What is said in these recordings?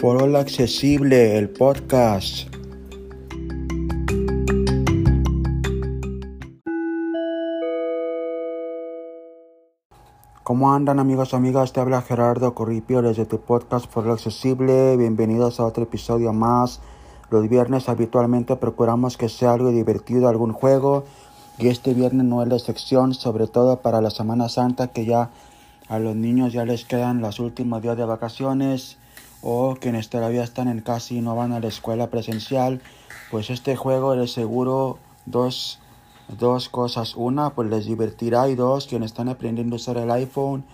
For All Accesible, el podcast. ¿Cómo andan amigos, amigas? Te habla Gerardo Corripio desde tu podcast For All Accesible. Bienvenidos a otro episodio más. Los viernes habitualmente procuramos que sea algo divertido, algún juego. Y este viernes no es la excepción, sobre todo para la Semana Santa que ya a los niños ya les quedan los últimos días de vacaciones o quienes todavía están en casa y no van a la escuela presencial, pues este juego les seguro dos, dos cosas. Una, pues les divertirá y dos, quienes están aprendiendo a usar el iPhone.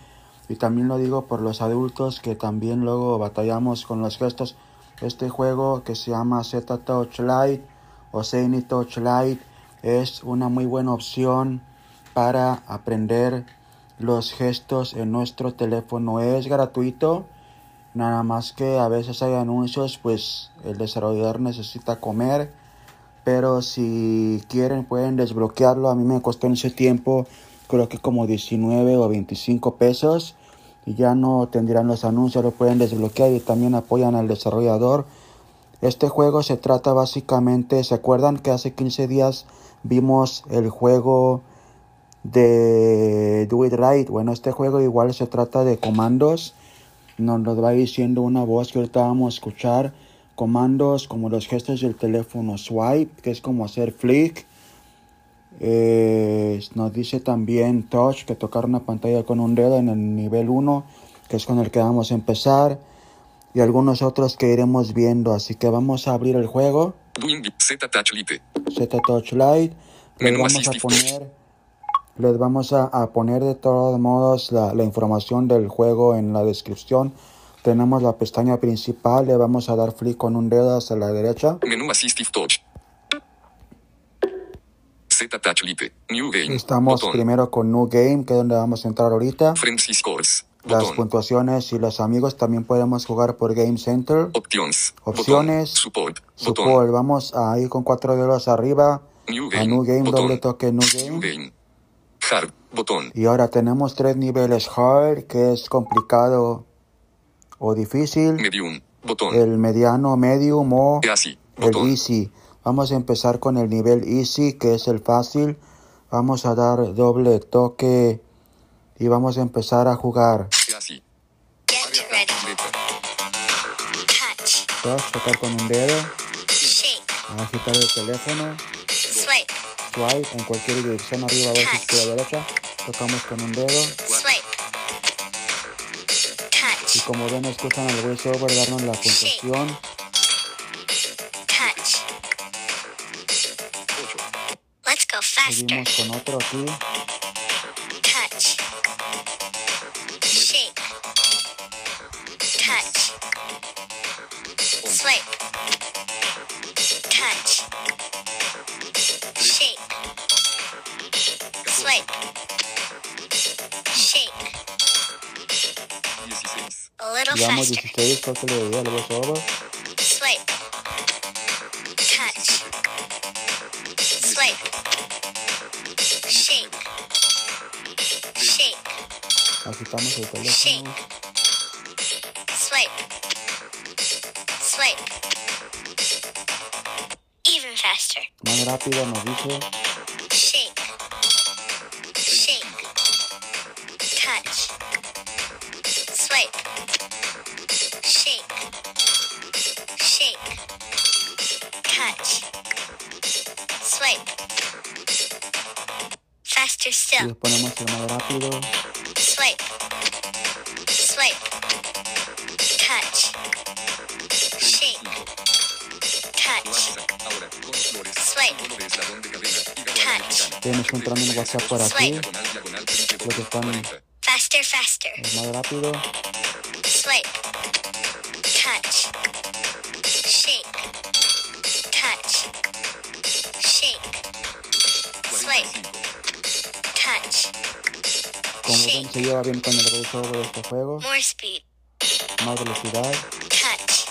Y también lo digo por los adultos que también luego batallamos con los gestos. Este juego que se llama Z Touch Lite o Zany Touch Lite es una muy buena opción para aprender los gestos en nuestro teléfono. Es gratuito Nada más que a veces hay anuncios, pues el desarrollador necesita comer. Pero si quieren pueden desbloquearlo. A mí me costó en ese tiempo creo que como 19 o 25 pesos. Y ya no tendrán los anuncios, lo pueden desbloquear y también apoyan al desarrollador. Este juego se trata básicamente, ¿se acuerdan que hace 15 días vimos el juego de Do It Right? Bueno, este juego igual se trata de comandos nos lo va diciendo una voz que ahorita vamos a escuchar. Comandos como los gestos del teléfono swipe, que es como hacer flick. Eh, nos dice también touch, que tocar una pantalla con un dedo en el nivel 1, que es con el que vamos a empezar. Y algunos otros que iremos viendo. Así que vamos a abrir el juego. Z Touch Lite. Z Touch Lite. Le vamos a poner les vamos a, a poner de todos modos la, la, información del juego en la descripción. Tenemos la pestaña principal, le vamos a dar clic con un dedo hacia la derecha. Menú Assistive Touch. Z Touch Lite. New Game. Estamos Botón. primero con New Game, que es donde vamos a entrar ahorita. Friends y Scores. Las Botón. puntuaciones y los amigos también podemos jugar por Game Center. Options. Opciones. Botón. Support. Botón. Support, vamos a ir con cuatro dedos arriba. New A Game. New Game, doble toque New New Game. Hard. Botón. Y ahora tenemos tres niveles hard, que es complicado o difícil. Medium. Botón. El mediano, medium o Easy. el Botón. easy. Vamos a empezar con el nivel easy, que es el fácil. Vamos a dar doble toque y vamos a empezar a jugar. Easy. Get ready. Letra. Touch. Touch, tocar con un dedo, Shake. agitar el teléfono, Swipe en cualquier dirección, arriba, abajo, izquierda, derecha. Tocamos con un dedo. Y como ven, escuchan al voiceover darnos la puntuación. Seguimos con otro aquí. Llevamos faster. 16, creo que le diría al voiceover. Swipe. Touch. Swipe. Shake. Shake. Agitamos el teléfono. Shake. Swipe. Swipe. Even faster. Más rápido nos dice. Shake. Shake. Touch. Swipe. Touch. Swipe. Faster Y still. les ponemos el más rápido. Swipe. Swipe. Touch. Shake. Touch. WhatsApp. Ahora. Con flores. Swipe. Símbolo de eslabón de cadena. Y diagonal Touch. mexicana. Tienes que entrar en WhatsApp por aquí. Swipe. Diagonal, diagonal, triple Lo que están- 40. Faster, faster. El más rápido. Swipe. Touch. Shake. Touch. Shake. Swipe. Touch. Como ven, Shake. se lleva bien con el de este juego. More speed. Más velocidad. Touch.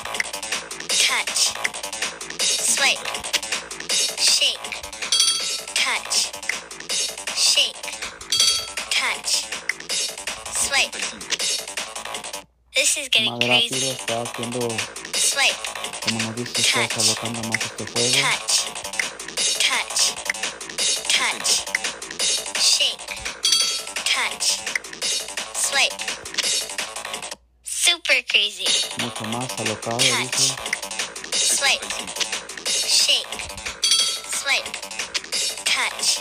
Touch. Swipe. Shake. Touch. Shake. Touch. Swipe. This is getting Más crazy. rápido. Está haciendo Swipe. Como nos dice, estás alocando más este juego. Touch. Touch. Touch. Shake. Touch. Swipe. Super crazy. Mucho más alocado, dice. Swipe. Shake. Swipe. Touch.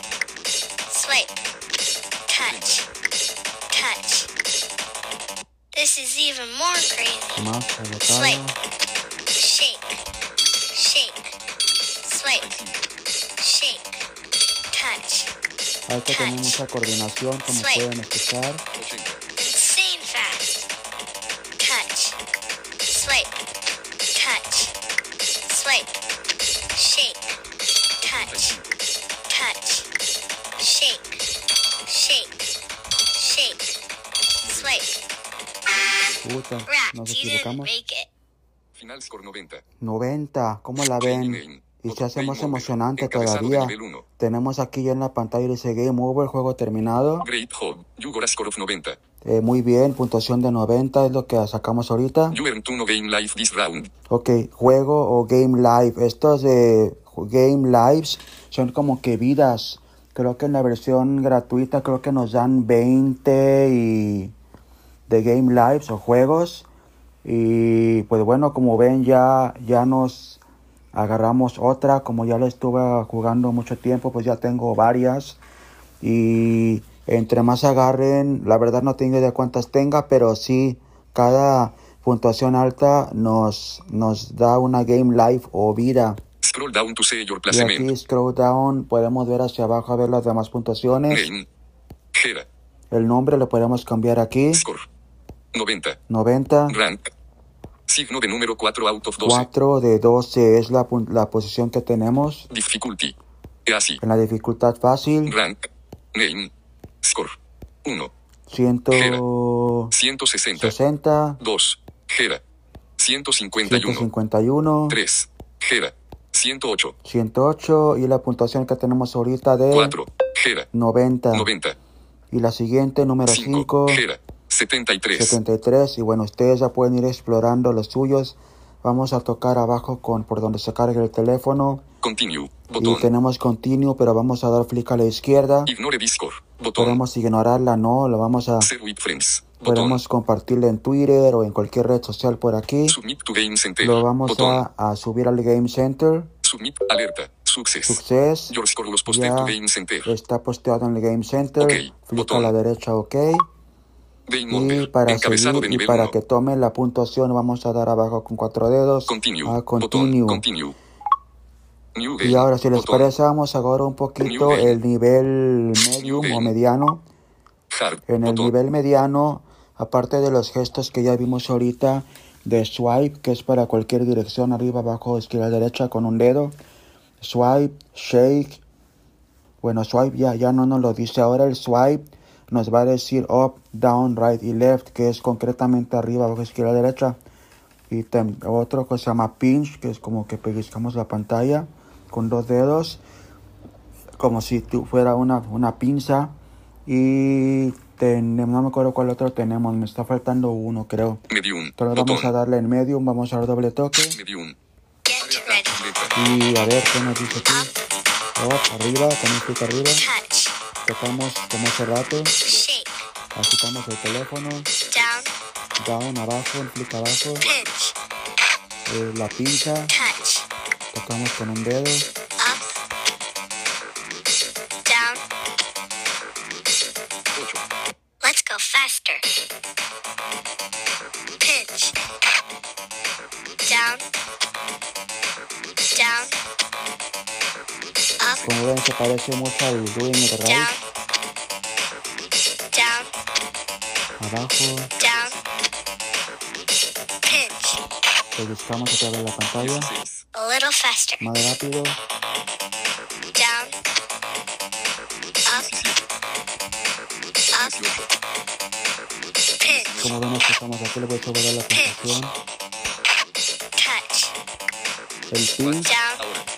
Swipe. Touch. Touch. This is even more crazy. Más alocado. Swipe. Touch. 75. Touch. Shake. Shake. Shake. Swipe. Puta, nos equivocamos. Final score 90. 90, ¿cómo la ven? Y se hace más emocionante todavía. Nivel 1. Tenemos aquí ya en la pantalla dice Game Over, juego terminado. Great of 90. Eh, muy bien, puntuación de 90 es lo que sacamos ahorita. You earned two no game life this round. Ok, juego o Game Live. Estos de Game Lives son como que vidas. Creo que en la versión gratuita creo que nos dan 20 y de Game Lives o juegos. Y pues bueno, como ven ya, ya nos agarramos otra. Como ya la estuve jugando mucho tiempo, pues ya tengo varias. Y entre más agarren, la verdad no tengo idea cuántas tenga, pero sí, cada puntuación alta nos, nos da una Game Life o vida. Scroll down to see your Y aquí scroll down, podemos ver hacia abajo a ver las demás puntuaciones. Name. El nombre lo podemos cambiar aquí. Score. 90. 90. Rank. Signo de número 4 out of 12. 4 de 12 es la, la posición que tenemos. Difficulty. Así. En la dificultad fácil, Rank. Name. Score. 1. 160, 160. 2. Gera. 151. 151, 3. Gera. 108. 108 y la puntuación que tenemos ahorita de 4. Gera. 90. 90. Y la siguiente, número 5. 5, Gera. 73. 73. Y bueno, ustedes ya pueden ir explorando los suyos. Vamos a tocar abajo con por donde se carga el teléfono. Continue. Y tenemos continue, pero vamos a dar clic a la izquierda. Ignore. Botón. Podemos ignorarla, no, lo vamos a friends. Podemos compartirla en Twitter o en cualquier red social por aquí. Submit to Game Center. Lo vamos a, a subir al Game Center. Submit alerta. Success. Success. Your score was posted Ya to Game Center. está posteado en el Game Center. Clic a la derecha, OK. Y para Encabezado seguir de y para 1. que tome la puntuación vamos a dar abajo con cuatro dedos Continue. a Botón. continue. Y ahora si les Botón. parece vamos ahora un poquito el nivel medium game. o mediano. Hard. En el Botón. nivel mediano, aparte de los gestos que ya vimos ahorita de swipe, que es para cualquier dirección, arriba, abajo, izquierda, derecha, con un dedo. Swipe, shake. Bueno, swipe ya, ya no nos lo dice ahora. El swipe nos va a decir up, down, right y left, que es concretamente arriba, abajo, izquierda, derecha. Y otro que se llama pinch, que es como que pellizcamos la pantalla con dos dedos, como si fuera una, una pinza. Y tenemos, no me acuerdo cuál otro tenemos, me está faltando uno, creo. Medium. Entonces Botón. vamos a darle en medium, vamos a dar doble toque. Medium. Y a ver qué nos dice aquí. Up, arriba, con un clic arriba. Tocamos como hace rato. Shake. Agitamos el teléfono. Down. Down, abajo, un clic abajo. Eh, la pinza. Touch. Tocamos con un dedo. Como ven, se parece mucho al right. Down. Abajo. Down. Pinch. Pellizcamos otra vez la pantalla. 16. A little faster. Más rápido. Down. Up. 17. Up. 18. Pinch. Como ven, estamos aquí. Le voy a subir la. Touch. El pinch.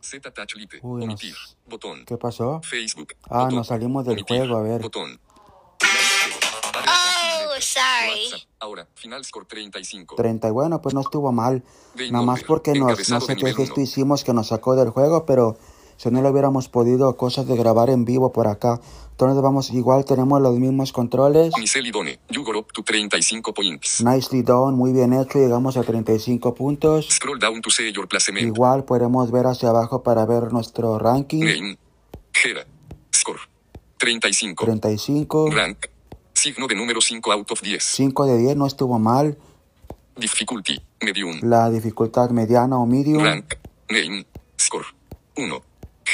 Z Touch Lite. Uy, nos-. Botón. ¿Qué pasó? Facebook. Ah, Botón. nos salimos del Omitir. juego, a ver. Botón. Oh, sorry. Ahora, final score 35. 30 y bueno, pues no estuvo mal. Nada más porque nos, no sé qué gesto hicimos que nos sacó del juego, pero si no lo hubiéramos podido, cosas de grabar en vivo por acá. Entonces vamos, igual tenemos los mismos controles. Miseli Done. You got up to 35 points. Nicely done, muy bien hecho, llegamos a 35 puntos. Scroll down to see your placement. Igual podemos ver hacia abajo para ver nuestro ranking. Name. Gera. Score. 35. 35, Rank. Signo de número 5 out of 10. 5 de 10 no estuvo mal. Difficulty. Medium. La dificultad mediana o medium, Rank. Name. Score. 1.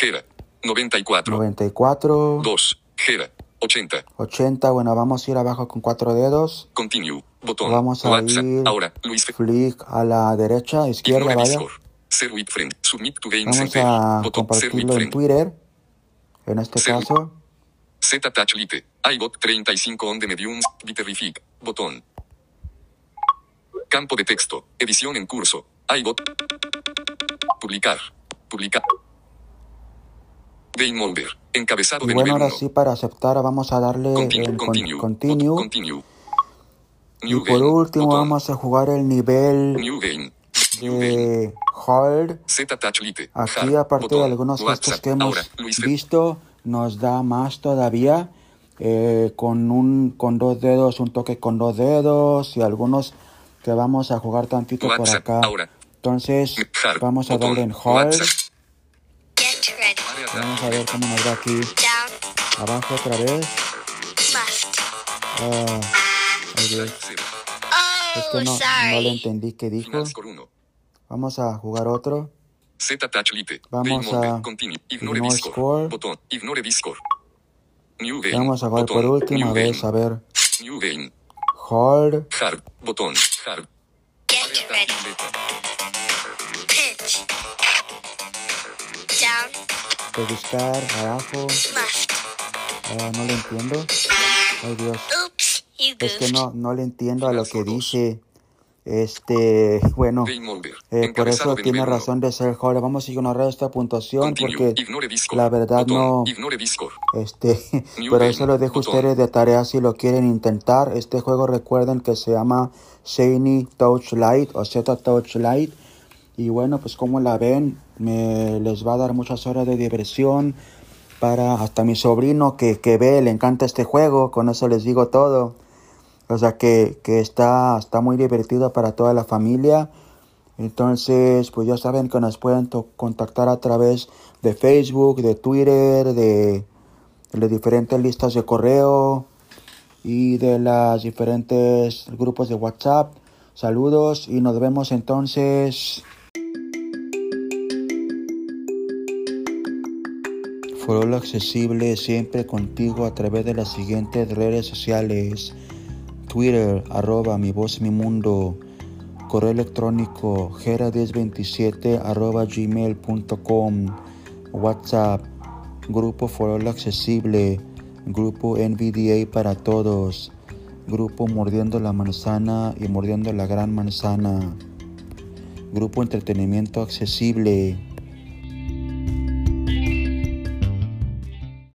Gera. 94. 94, 2. Gera. 80. 80. Bueno, vamos a ir abajo con cuatro dedos. Continue. Botón. Vamos a WhatsApp. ir- Ahora. Luis Flick a la derecha, izquierda, Ignore vaya. With friend. Submit to game Vamos a Botón. With compartirlo en. Twitter. En este caso, Z Touch Lite. I got 35 on the medium. Bitterrific. Botón. Campo de texto. Edición en curso. I got. Publicar. Publicar. Game over. Encabezado y de bueno, nivel ahora 1. sí para aceptar vamos a darle Continue. con- Continue. continue. Y por game. último Botón. vamos a jugar el nivel New game. New game. de Hard. Z Touch Lite. Aquí, Hard. aparte de Botón. algunos gestos que hemos Ahora. Visto, nos da más todavía. eh, con un con dos dedos, un toque con dos dedos y algunos que vamos a jugar tantito por acá. Ahora. Entonces, Hard. vamos a Botón. darle en Hard. WhatsApp. Vamos a ver cómo nos va aquí. Down. Abajo otra vez. Left. Ah. Cero. Es Oh, que no, no le entendí qué dijo. Final score 1. Vamos a jugar otro. Z Touch Lite. Vamos a Continue. Ignore, ignore Discord. score. Botón. Ignore Discord. New game. Vamos a jugar por última New vez. game. A ver. New game. Hard. Hard. Botón. Hard. Get ready. Pellizcar. Abajo. Left. Ah, no le entiendo. Ay Dios. Es que no, no le entiendo a lo que dice. Este, bueno, eh, por eso de tiene razón de ser Hard. Vamos a ignorar esta puntuación porque la verdad no. Este, pero eso lo dejo a ustedes de tarea si lo quieren intentar. Este juego recuerden que se llama Shiny Touch Light o Z Touch Light. Y bueno, pues como la ven, me les va a dar muchas horas de diversión para hasta mi sobrino que, que ve, le encanta este juego, con eso les digo todo. O sea que, que está, está muy divertido para toda la familia. Entonces, pues ya saben que nos pueden contactar a través de Facebook, de Twitter, de, de las diferentes listas de correo y de los diferentes grupos de WhatsApp. Saludos y nos vemos entonces. Foro accesible siempre contigo a través de las siguientes redes sociales. Twitter, arroba mi voz mi mundo. Correo electrónico, gera1027 arroba gmail.com. WhatsApp, Grupo Foro Accesible. Grupo NVDA para todos. Grupo Mordiendo la Manzana y Mordiendo la Gran Manzana. Grupo Entretenimiento Accesible.